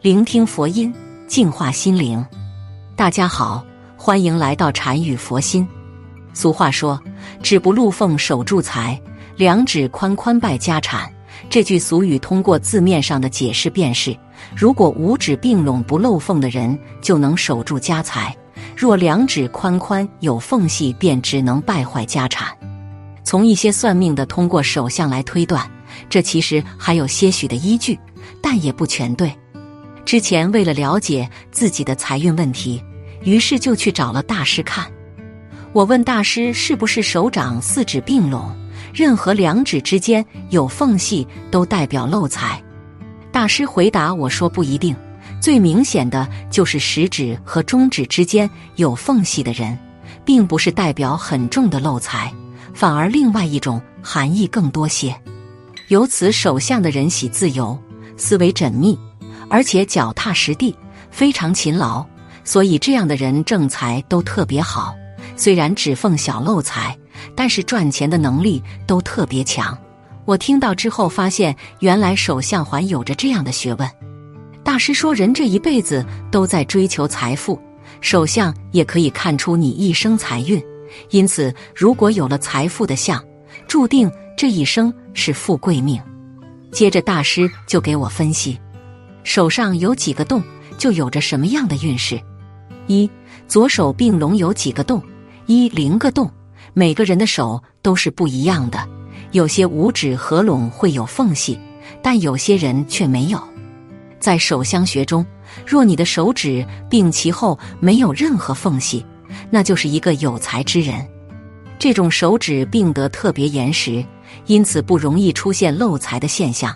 聆听佛音，净化心灵。大家好，欢迎来到禅语佛心。俗话说：“指不露缝守住财。”两指宽宽败家产，这句俗语通过字面上的解释便是：如果五指并拢不漏缝的人就能守住家财；若两指宽宽有缝隙，便只能败坏家产。从一些算命的通过手相来推断，这其实还有些许的依据，但也不全对。之前为了了解自己的财运问题，于是就去找了大师看。我问大师是不是手掌四指并拢？任何两指之间有缝隙都代表漏财。大师回答我说：“不一定，最明显的就是食指和中指之间有缝隙的人，并不是代表很重的漏财，反而另外一种含义更多些。由此手相的人喜自由，思维缜密，而且脚踏实地，非常勤劳，所以这样的人正财都特别好。虽然只奉小漏财。”但是赚钱的能力都特别强。我听到之后发现，原来手相还有着这样的学问。大师说，人这一辈子都在追求财富，手相也可以看出你一生财运。因此，如果有了财富的相，注定这一生是富贵命。接着，大师就给我分析，手上有几个洞，就有着什么样的运势。一，左手并拢有几个洞？一，零个洞。每个人的手都是不一样的，有些五指合拢会有缝隙，但有些人却没有。在手相学中，若你的手指并齐后没有任何缝隙，那就是一个有才之人。这种手指并得特别严实，因此不容易出现漏财的现象，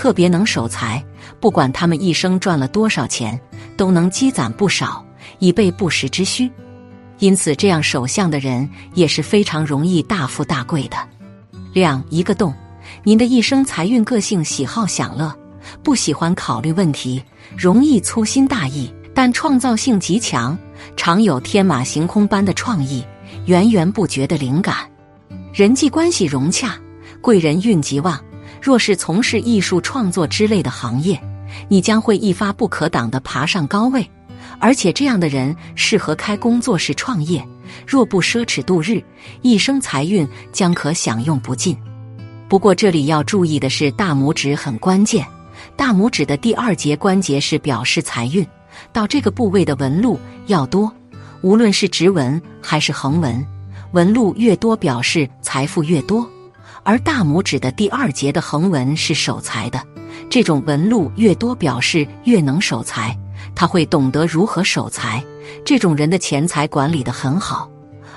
特别能守财。不管他们一生赚了多少钱，都能积攒不少，以备不时之需。因此，这样守相的人也是非常容易大富大贵的。两一个洞，您的一生财运、个性、喜好享乐，不喜欢考虑问题，容易粗心大意，但创造性极强，常有天马行空般的创意，源源不绝的灵感，人际关系融洽，贵人运极旺。若是从事艺术创作之类的行业，你将会一发不可挡的爬上高位。而且这样的人适合开工作室创业，若不奢侈度日，一生财运将可享用不尽。不过这里要注意的是，大拇指很关键。大拇指的第二节关节是表示财运，到这个部位的纹路要多，无论是直纹还是横纹，纹路越多表示财富越多。而大拇指的第二节的横纹是守财的，这种纹路越多表示越能守财。他会懂得如何守财，这种人的钱财管理的很好，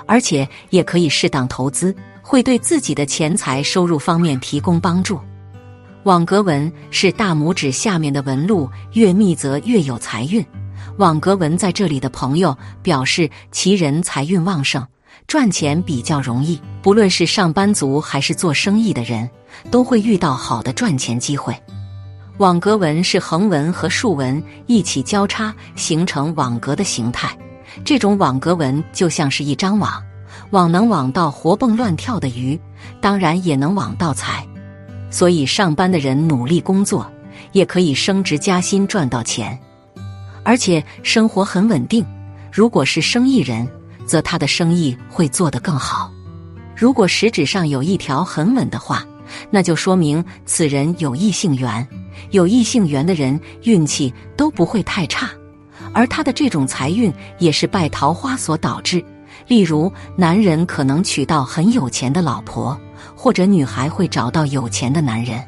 而且也可以适当投资，会对自己的钱财收入方面提供帮助。网格纹是大拇指下面的纹路，越密则越有财运。网格纹在这里的朋友表示其人财运旺盛，赚钱比较容易。不论是上班族还是做生意的人，都会遇到好的赚钱机会。网格纹是横纹和竖纹一起交叉形成网格的形态，这种网格纹就像是一张网，网能网到活蹦乱跳的鱼，当然也能网到财。所以上班的人努力工作，也可以升职加薪赚到钱，而且生活很稳定。如果是生意人，则他的生意会做得更好。如果食指上有一条很稳的话，那就说明此人有异性缘。有异性缘的人运气都不会太差，而他的这种财运也是拜桃花所导致。例如，男人可能娶到很有钱的老婆，或者女孩会找到有钱的男人。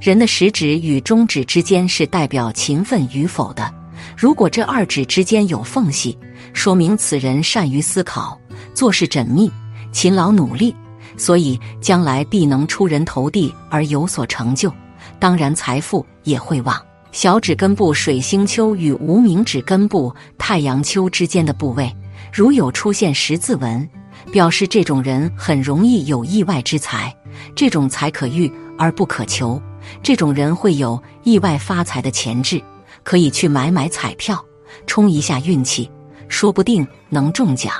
人的食指与中指之间是代表勤奋与否的，如果这二指之间有缝隙，说明此人善于思考，做事缜密、勤劳努力，所以将来必能出人头地而有所成就，当然财富也会旺。小指根部水星丘与无名指根部太阳丘之间的部位，如有出现十字纹，表示这种人很容易有意外之财。这种财可遇而不可求，这种人会有意外发财的潜质，可以去买买彩票，冲一下运气，说不定能中奖。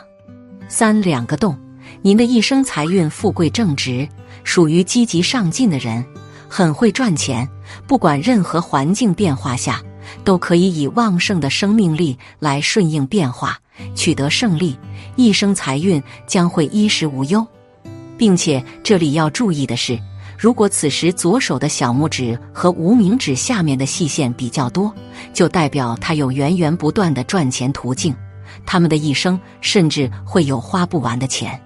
三两个洞，您的一生财运富贵正直，属于积极上进的人。很会赚钱，不管任何环境变化下，都可以以旺盛的生命力来顺应变化，取得胜利，一生财运将会衣食无忧。并且这里要注意的是，如果此时左手的小拇指和无名指下面的细线比较多，就代表他有源源不断的赚钱途径，他们的一生甚至会有花不完的钱。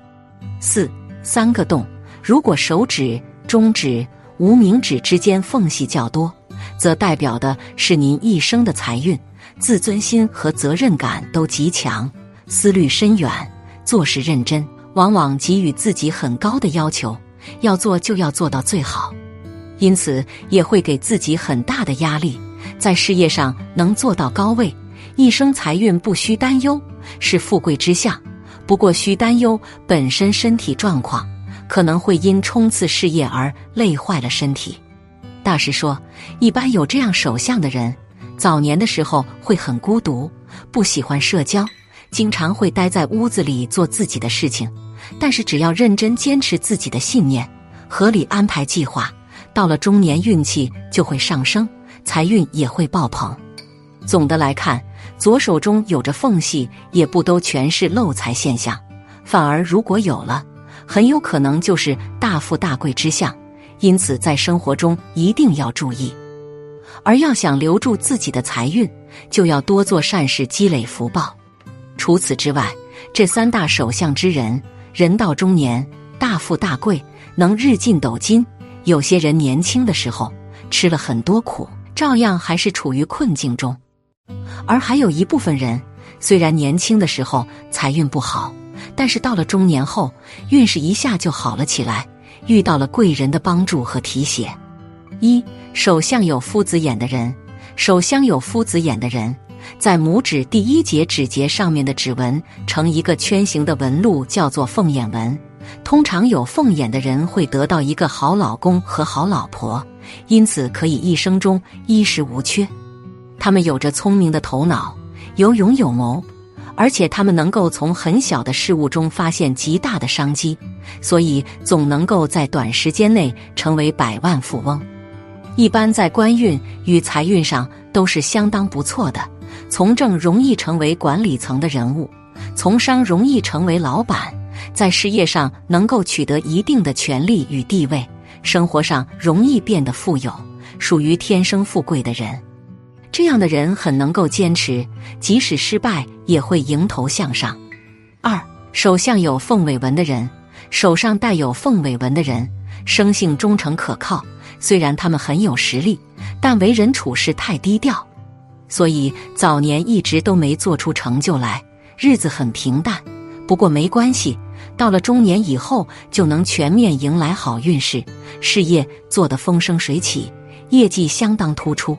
四三个洞，如果手指、中指。无名指之间缝隙较多，则代表的是您一生的财运，自尊心和责任感都极强，思虑深远，做事认真，往往给予自己很高的要求，要做就要做到最好，因此也会给自己很大的压力，在事业上能做到高位，一生财运不需担忧，是富贵之相。不过需担忧本身身体状况。可能会因冲刺事业而累坏了身体。大师说，一般有这样手相的人，早年的时候会很孤独，不喜欢社交，经常会待在屋子里做自己的事情。但是只要认真坚持自己的信念，合理安排计划，到了中年运气就会上升，财运也会爆棚。总的来看，左手中有着缝隙，也不都全是漏财现象，反而如果有了。很有可能就是大富大贵之相，因此在生活中一定要注意。而要想留住自己的财运，就要多做善事，积累福报。除此之外，这三大手相之人，人到中年大富大贵，能日进斗金；有些人年轻的时候吃了很多苦，照样还是处于困境中。而还有一部分人，虽然年轻的时候财运不好。但是到了中年后，运势一下就好了起来，遇到了贵人的帮助和提携。一手相有夫子眼的人，手相有夫子眼的人，在拇指第一节指节上面的指纹呈一个圈形的纹路，叫做凤眼纹。通常有凤眼的人会得到一个好老公和好老婆，因此可以一生中衣食无缺。他们有着聪明的头脑，有勇有谋。而且他们能够从很小的事物中发现极大的商机，所以总能够在短时间内成为百万富翁。一般在官运与财运上都是相当不错的，从政容易成为管理层的人物，从商容易成为老板，在事业上能够取得一定的权利与地位，生活上容易变得富有，属于天生富贵的人。这样的人很能够坚持，即使失败也会迎头向上。二手相有凤尾纹的人，手上带有凤尾纹的人，生性忠诚可靠。虽然他们很有实力，但为人处事太低调，所以早年一直都没做出成就来，日子很平淡。不过没关系，到了中年以后就能全面迎来好运势，事业做得风生水起，业绩相当突出。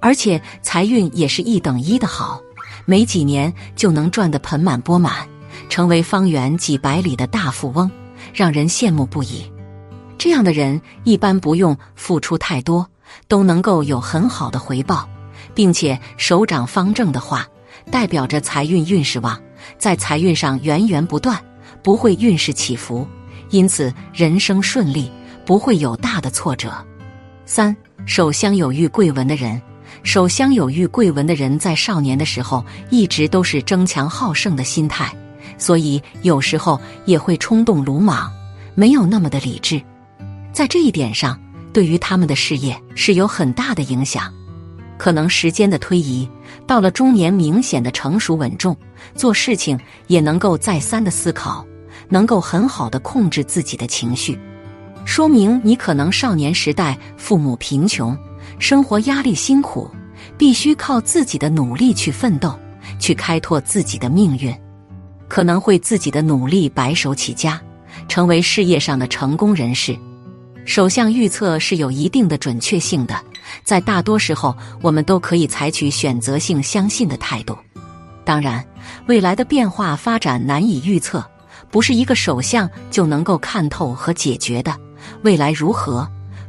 而且财运也是一等一的好，没几年就能赚得盆满钵满，成为方圆几百里的大富翁，让人羡慕不已。这样的人一般不用付出太多，都能够有很好的回报，并且手掌方正的话，代表着财运运势旺，在财运上源源不断，不会运势起伏，因此人生顺利，不会有大的挫折。三手相有玉贵纹的人。手相有玉贵文的人，在少年的时候一直都是争强好胜的心态，所以有时候也会冲动鲁莽，没有那么的理智。在这一点上，对于他们的事业是有很大的影响。可能时间的推移，到了中年，明显的成熟稳重，做事情也能够再三的思考，能够很好的控制自己的情绪，说明你可能少年时代父母贫穷。生活压力辛苦，必须靠自己的努力去奋斗，去开拓自己的命运。可能会自己的努力白手起家，成为事业上的成功人士。首相预测是有一定的准确性的，在大多时候，我们都可以采取选择性相信的态度。当然，未来的变化发展难以预测，不是一个首相就能够看透和解决的。未来如何，